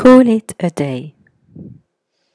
Call it a day.